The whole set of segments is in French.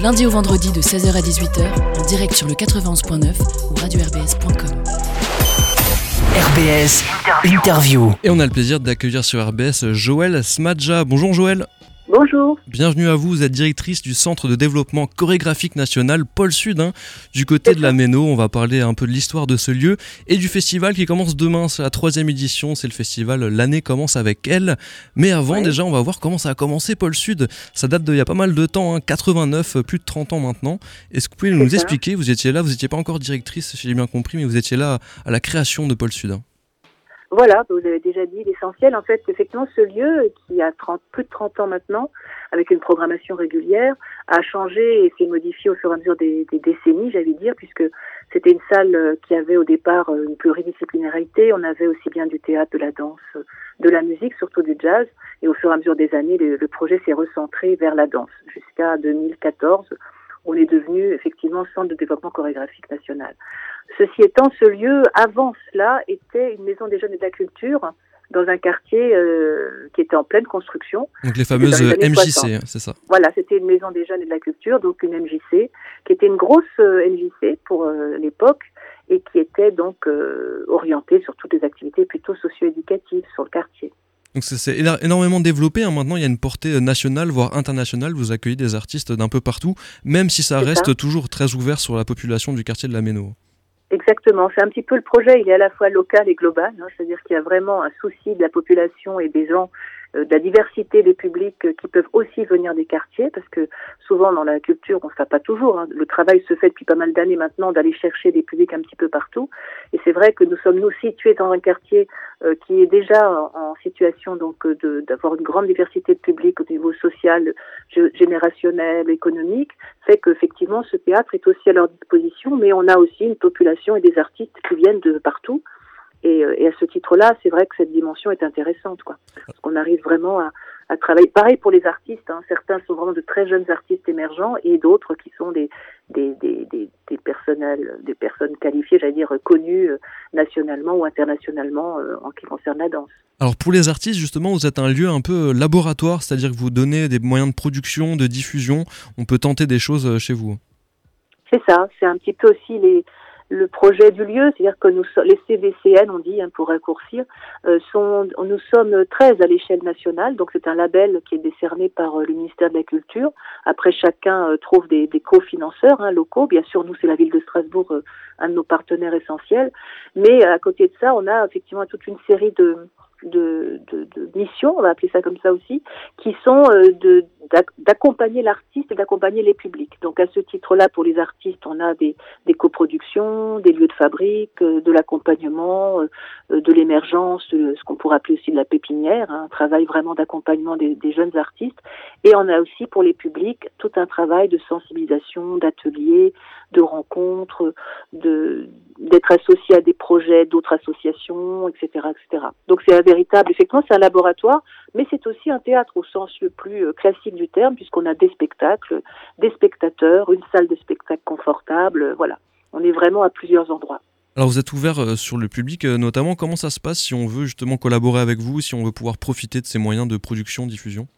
du lundi au vendredi de 16h à 18h, en direct sur le 91.9 ou radio-rbs.com. RBS Interview. Et on a le plaisir d'accueillir sur RBS Joël Smadja. Bonjour Joël. Bonjour. Bienvenue à vous, vous êtes directrice du Centre de développement chorégraphique national Pôle Sud, hein, du côté de la Méno. On va parler un peu de l'histoire de ce lieu et du festival qui commence demain. C'est la troisième édition, c'est le festival L'année commence avec elle. Mais avant, déjà, on va voir comment ça a commencé Pôle Sud. Ça date d'il y a pas mal de temps, 89, hein, plus de 30 ans maintenant. Est-ce que vous pouvez nous expliquer Vous étiez là, vous n'étiez pas encore directrice, si j'ai bien compris, mais vous étiez là à la création de Pôle Sud. Hein. Voilà, vous avez déjà dit l'essentiel. En fait, effectivement, ce lieu, qui a 30, plus de 30 ans maintenant, avec une programmation régulière, a changé et s'est modifié au fur et à mesure des, décennies, j'allais dire, puisque c'était une salle euh, qui avait au départ euh, une pluridisciplinarité. On avait aussi bien du théâtre, de la danse, de la musique, surtout du jazz. Et au fur et à mesure des années, le projet s'est recentré vers la danse. Jusqu'à 2014, on est devenu effectivement centre de développement chorégraphique national. Ceci étant, ce lieu, avant cela, était une maison des jeunes et de la culture dans un quartier euh, qui était en pleine construction. Donc les fameuses MJC, hein, c'est ça Voilà, c'était une maison des jeunes et de la culture, donc une MJC, qui était une grosse euh, MJC pour euh, l'époque et qui était donc orientée sur toutes les activités plutôt socio-éducatives sur le quartier. Donc c'est énormément développé. Hein. Maintenant, il y a une portée euh, nationale, voire internationale. Vous accueillez des artistes d'un peu partout, même si ça reste ça. toujours très ouvert sur la population du quartier de la Méno. Exactement, c'est un petit peu le projet, il est à la fois local et global, hein, c'est-à-dire qu'il y a vraiment un souci de la population et des gens, de la diversité des publics euh, qui peuvent aussi venir des quartiers, parce que souvent dans la culture, on ne fait pas toujours, hein, le travail se fait depuis pas mal d'années maintenant d'aller chercher des publics un petit peu partout, et c'est vrai que nous sommes nous situés dans un quartier euh, qui est déjà en, situation donc de d'avoir une grande diversité de publics au niveau social, générationnel, économique, fait qu'effectivement ce théâtre est aussi à leur disposition, mais on a aussi une population et des artistes qui viennent de partout. Et, et à ce titre-là, c'est vrai que cette dimension est intéressante, quoi. Parce qu'on arrive vraiment à, à, travailler. Pareil pour les artistes, hein. certains sont vraiment de très jeunes artistes émergents et d'autres qui sont des, des, des, des, des, personnels, des personnes qualifiées, j'allais dire connues euh, nationalement ou internationalement euh, en ce qui concerne la danse. Alors pour les artistes, justement, vous êtes un lieu un peu laboratoire, c'est-à-dire que vous donnez des moyens de production, de diffusion, on peut tenter des choses chez vous. C'est ça, c'est un petit peu aussi les, le projet du lieu, c'est-à-dire que nous, les CVCN, on dit hein, pour raccourcir, euh, sont, nous sommes 13 à l'échelle nationale, donc c'est un label qui est décerné par euh, le ministère de la Culture. Après, chacun euh, trouve des, des cofinanceurs hein, locaux. Bien sûr, nous, c'est la ville de Strasbourg, euh, un de nos partenaires essentiels. Mais à côté de ça, on a effectivement toute une série de, de, de, de, missions, on va appeler ça comme ça aussi, qui sont euh, de d'accompagner l'artiste et d'accompagner les publics. Donc à ce titre-là, pour les artistes, on a des, des coproductions, des lieux de fabrique, euh, de l'accompagnement, euh, de l'émergence, ce qu'on pourrait appeler aussi de la pépinière, hein, un travail vraiment d'accompagnement des, des, jeunes artistes. Et on a aussi pour les publics tout un travail de sensibilisation, d'ateliers, de rencontres, de d'être associé à des projets d'autres associations, etc., etc. Donc c'est un véritable, effectivement, c'est un laboratoire, mais c'est aussi un théâtre au sens le plus classique du terme, puisqu'on a des spectacles, des spectateurs, une salle de spectacle confortable, voilà. On est vraiment à plusieurs endroits. Alors vous êtes ouvert sur le public, notamment comment ça se passe si on veut justement collaborer avec vous, si on veut pouvoir profiter de ces moyens de production, diffusion?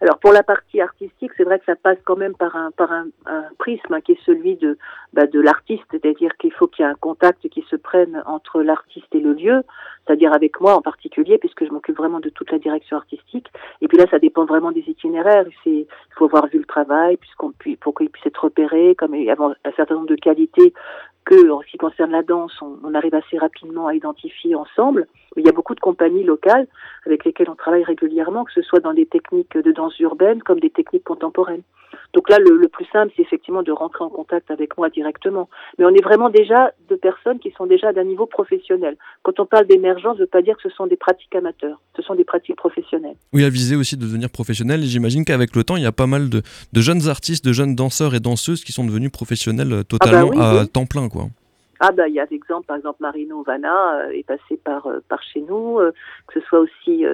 Alors pour la partie artistique, c'est vrai que ça passe quand même par un par un, un prisme hein, qui est celui de bah, de l'artiste, c'est-à-dire qu'il faut qu'il y ait un contact qui se prenne entre l'artiste et le lieu, c'est-à-dire avec moi en particulier, puisque je m'occupe vraiment de toute la direction artistique. Et puis là, ça dépend vraiment des itinéraires. C'est il faut avoir vu le travail, puisqu'on puisse pour qu'il puisse être repéré, comme avoir un certain nombre de qualités que, en ce qui concerne la danse, on, on, arrive assez rapidement à identifier ensemble. Il y a beaucoup de compagnies locales avec lesquelles on travaille régulièrement, que ce soit dans des techniques de danse urbaine comme des techniques contemporaines. Donc là, le, le plus simple, c'est effectivement de rentrer en contact avec moi directement. Mais on est vraiment déjà de personnes qui sont déjà d'un niveau professionnel. Quand on parle d'émergence, ne veut pas dire que ce sont des pratiques amateurs, ce sont des pratiques professionnelles. Oui, à viser aussi de devenir professionnel. Et j'imagine qu'avec le temps, il y a pas mal de, de, jeunes artistes, de jeunes danseurs et danseuses qui sont devenus professionnels totalement ah bah oui, à oui. temps plein, quoi. Ah bah il y a des exemples, par exemple Marino Vanna euh, est passé par euh, par chez nous, euh, que ce soit aussi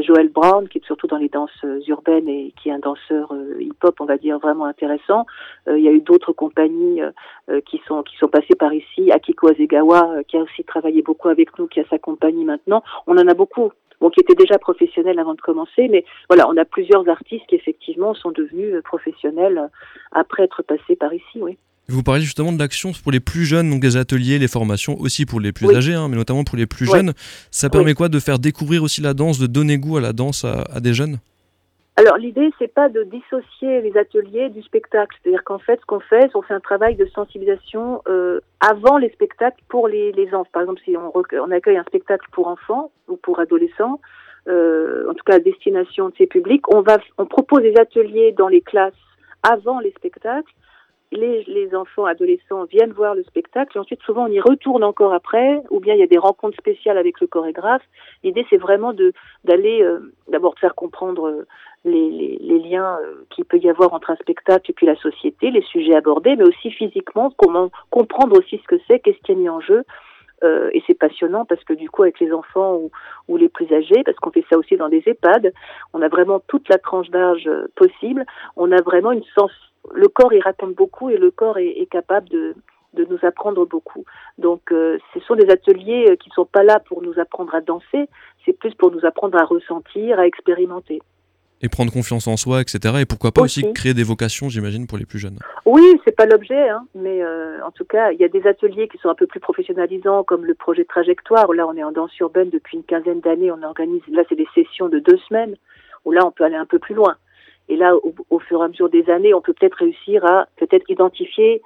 Joël Brown qui est surtout dans les danses urbaines et qui est un danseur hip-hop, on va dire vraiment intéressant. il y a eu d'autres compagnies qui sont qui sont passées par ici, Akiko Azegawa qui a aussi travaillé beaucoup avec nous, qui a sa compagnie maintenant. On en a beaucoup bon, qui étaient déjà professionnels avant de commencer, mais voilà, on a plusieurs artistes qui effectivement sont devenus professionnels après être passés par ici, oui. Vous parlez justement de l'action pour les plus jeunes, donc des ateliers, les formations, aussi pour les plus âgés, hein, mais notamment pour les plus jeunes. Ça permet quoi de faire découvrir aussi la danse, de donner goût à la danse à, des jeunes? Alors l'idée c'est pas de dissocier les ateliers du spectacle, c'est-à-dire qu'en fait ce qu'on fait, c'est on fait un travail de sensibilisation euh, avant les spectacles pour les, les enfants. Par exemple si on, on, accueille un spectacle pour enfants ou pour adolescents, euh, en tout cas à destination de ces publics, on va on propose des ateliers dans les classes avant les spectacles les, les, enfants, adolescents viennent voir le spectacle et ensuite souvent on y retourne encore après ou bien il y a des rencontres spéciales avec le chorégraphe. L'idée c'est vraiment d'aller euh, d'abord faire comprendre euh, les, les, les liens euh, qu'il peut y avoir entre un spectacle et puis la société, les sujets abordés, mais aussi physiquement comment comprendre aussi ce que c'est, qu'est-ce qui est mis en jeu. Euh, et c'est passionnant parce que du coup avec les enfants ou, ou les plus âgés, parce qu'on fait ça aussi dans des EHPAD, on a vraiment toute la tranche d'âge possible. On a vraiment une sens le corps il raconte beaucoup et le corps est, est capable de, de nous apprendre beaucoup. Donc euh, ce sont des ateliers euh, qui ne sont pas là pour nous apprendre à danser, c'est plus pour nous apprendre à ressentir, à expérimenter. Et prendre confiance en soi, etc. Et pourquoi pas aussi, créer des vocations, j'imagine, pour les plus jeunes. Oui, c'est pas l'objet, hein, mais euh, en tout cas, il y a des ateliers qui sont un peu plus professionnalisants, comme le projet Trajectoire. Là, on est en danse urbaine depuis une quinzaine d'années. On organise, là, c'est des sessions de deux semaines, où là, on peut aller un peu plus loin. Et là, au, fur et à mesure des années, on peut peut-être réussir à peut-être identifier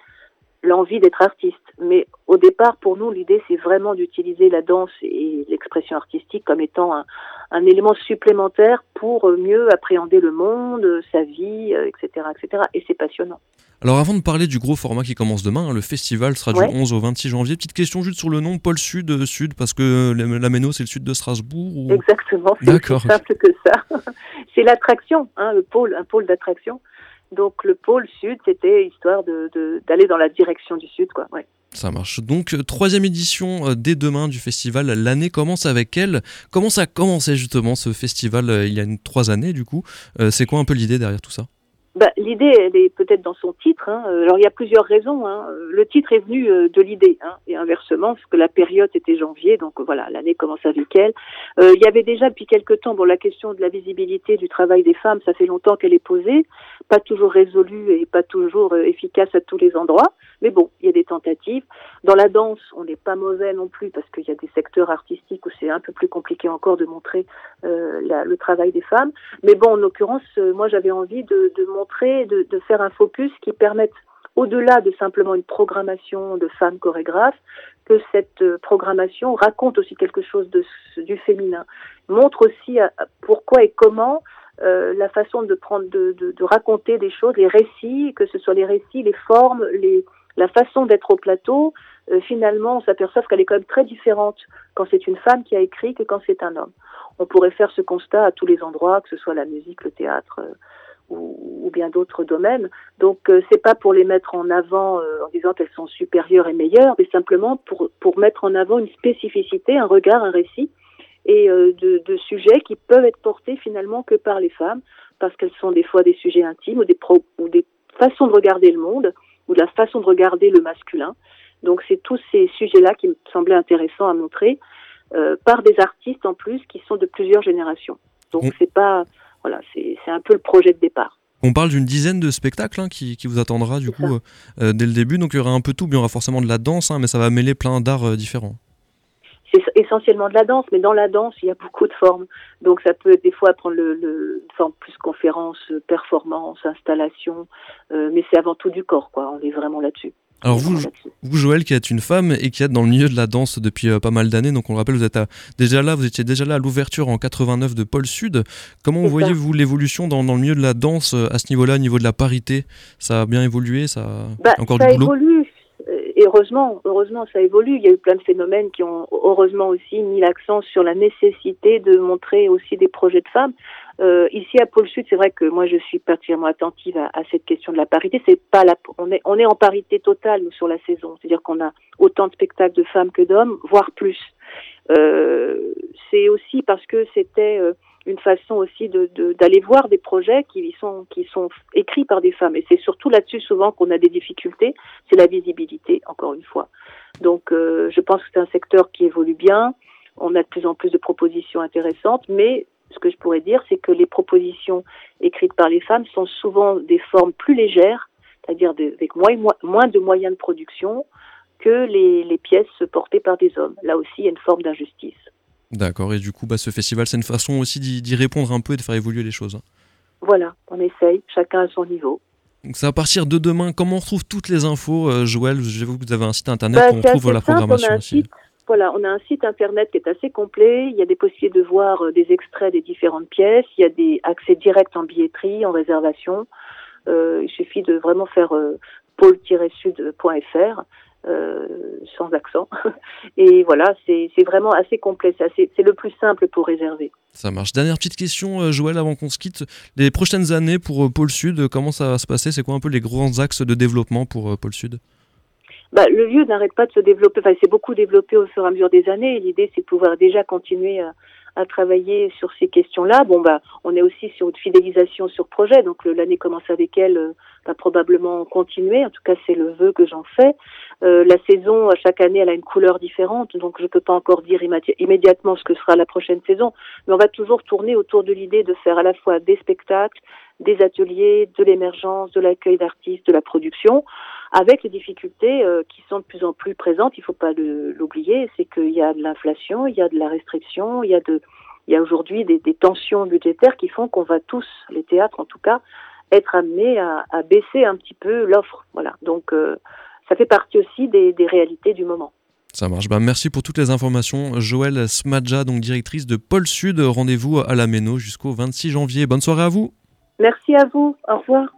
l'envie d'être artiste. Mais au départ, pour nous, l'idée, c'est vraiment d'utiliser la danse et l'expression artistique comme étant un, un, élément supplémentaire pour mieux appréhender le monde, sa vie, etc., etc. Et c'est passionnant. Alors avant de parler du gros format qui commence demain, hein, le festival sera du 11 au 26 janvier. Petite question juste sur le nom, Pôle Sud, euh, Sud, parce que la Méno c'est le sud de Strasbourg ou... Exactement, c'est aussi simple que ça. c'est l'attraction, hein, le pôle, un pôle d'attraction. Donc le pôle sud, c'était histoire d'aller dans la direction du sud, quoi. Ça marche. Donc, euh, troisième édition euh, dès demain du festival. L'année commence avec elle. Comment ça a commencé justement ce festival il y a trois années du coup? C'est quoi un peu l'idée derrière tout ça? Bah, L'idée, elle est peut-être dans son titre. Hein. Alors, il y a plusieurs raisons. Hein. Le titre est venu euh, de l'idée, hein. et inversement, parce que la période était janvier, donc voilà, l'année commence avec elle. Euh, il y avait déjà depuis quelque temps, bon, la question de la visibilité du travail des femmes, ça fait longtemps qu'elle est posée, pas toujours résolue et pas toujours euh, efficace à tous les endroits, mais bon, il y a des tentatives. Dans la danse, on n'est pas mauvais non plus, parce qu'il y a des secteurs artistiques où c'est un peu plus compliqué encore de montrer euh, la, le travail des femmes. Mais bon, en l'occurrence, moi, j'avais envie de, de montrer de, faire un focus qui permette, au-delà de simplement une programmation de femmes chorégraphes, que cette euh, programmation raconte aussi quelque chose du féminin, montre aussi euh, pourquoi et comment euh, la façon de prendre, de, raconter des choses, les récits, que ce soit les récits, les formes, les, la façon d'être au plateau, finalement, on s'aperçoit qu'elle est quand même très différente quand c'est une femme qui a écrit que quand c'est un homme. On pourrait faire ce constat à tous les endroits, que ce soit la musique, le théâtre, ou, bien d'autres domaines. Donc euh, c'est pas pour les mettre en avant euh, en disant qu'elles sont supérieures et meilleures, mais simplement pour pour mettre en avant une spécificité, un regard, un récit et euh, de, de, sujets qui peuvent être portés finalement que par les femmes parce qu'elles sont des fois des sujets intimes ou des pro, ou des façons de regarder le monde ou de la façon de regarder le masculin. Donc c'est tous ces sujets-là qui me semblaient intéressants à montrer euh, par des artistes en plus qui sont de plusieurs générations. Donc c'est pas voilà, c'est un peu le projet de départ. On parle d'une dizaine de spectacles hein, qui, qui, vous attendra du coup euh, dès le début. Donc il y aura un peu tout, il y aura forcément de la danse, hein, mais ça va mêler plein d'arts euh, différents. C'est essentiellement de la danse, mais dans la danse, il y a beaucoup de formes. Donc ça peut des fois prendre le, le forme plus conférence, performance, installation, euh, mais c'est avant tout du corps, quoi. On est vraiment là-dessus. Alors vous, vous, Joël, qui êtes une femme et qui êtes dans le milieu de la danse depuis euh, pas mal d'années, donc on le rappelle, vous êtes déjà là, vous étiez déjà là à l'ouverture en 89 de Pôle Sud. Comment voyez-vous l'évolution dans, dans, le milieu de la danse euh, à ce niveau-là, au niveau de la parité? Ça a bien évolué Ça a bah, encore ça du boulot? évolue. Et heureusement, heureusement, ça évolue. Il y a eu plein de phénomènes qui ont heureusement aussi mis l'accent sur la nécessité de montrer aussi des projets de femmes. Euh, ici à Pôle Sud, c'est vrai que moi je suis particulièrement attentive à, à cette question de la parité. C'est pas la, on est on est en parité totale sur la saison, c'est-à-dire qu'on a autant de spectacles de femmes que d'hommes, voire plus. Euh, c'est aussi parce que c'était euh, une façon aussi de d'aller voir des projets qui sont qui sont écrits par des femmes. Et c'est surtout là-dessus souvent qu'on a des difficultés. C'est la visibilité, encore une fois. Donc euh, je pense que c'est un secteur qui évolue bien. on a de plus en plus de propositions intéressantes, mais ce que je pourrais dire, c'est que les propositions écrites par les femmes sont souvent des formes plus légères, c'est-à-dire avec moins, de moyens de production que les, pièces portées par des hommes. Là aussi, il y a une forme d'injustice. D'accord, et du coup, bah, ce festival, c'est une façon aussi d'y répondre un peu et de faire évoluer les choses. Hein. Voilà, on essaye, chacun à son niveau. Donc c'est à partir de demain. Comment on retrouve toutes les infos, euh, Joël? Je vous vous avez un site internet bah, où on trouve la programmation aussi. Voilà, on a un site internet qui est assez complet. Il y a des possibilités de voir euh, des extraits des différentes pièces. Il y a des accès directs en billetterie, en réservation. Euh, il suffit de vraiment faire euh, pôle-sud.fr sans accent. Et voilà, c'est vraiment assez complet. C'est le plus simple pour réserver. Ça marche. Dernière petite question, Joël, avant qu'on se quitte. Les prochaines années pour Pôle Sud, comment ça va se passer? C'est quoi un peu les grands axes de développement pour Pôle Sud? Bah, le lieu n'arrête pas de se développer. Enfin, c'est beaucoup développé au fur et à mesure des années. L'idée, c'est de pouvoir déjà continuer à, à travailler sur ces questions-là. Bon, bah, on est aussi sur une fidélisation sur projet, donc l'année commence avec elle euh, va probablement continuer. En tout cas, c'est le vœu que j'en fais. Euh, la saison, chaque année, elle a une couleur différente, donc je ne peux pas encore dire immédiatement ce que sera la prochaine saison, mais on va toujours tourner autour de l'idée de faire à la fois des spectacles, des ateliers, de l'émergence, de l'accueil d'artistes, de la production, avec les difficultés euh, qui sont de plus en plus présentes. Il ne faut pas l'oublier, c'est qu'il y a de l'inflation, il y a de la restriction, il y a de, il y a aujourd'hui des, des, tensions budgétaires qui font qu'on va tous, les théâtres en tout cas, être amenés à, à baisser un petit peu l'offre. Voilà. Donc euh, ça fait partie aussi des, des réalités du moment. Ça marche. Bah, merci pour toutes les informations. Joël Smadja, donc directrice de Pôle Sud. Rendez-vous à la Méno jusqu'au 26 janvier. Bonne soirée à vous. Merci à vous. Au revoir.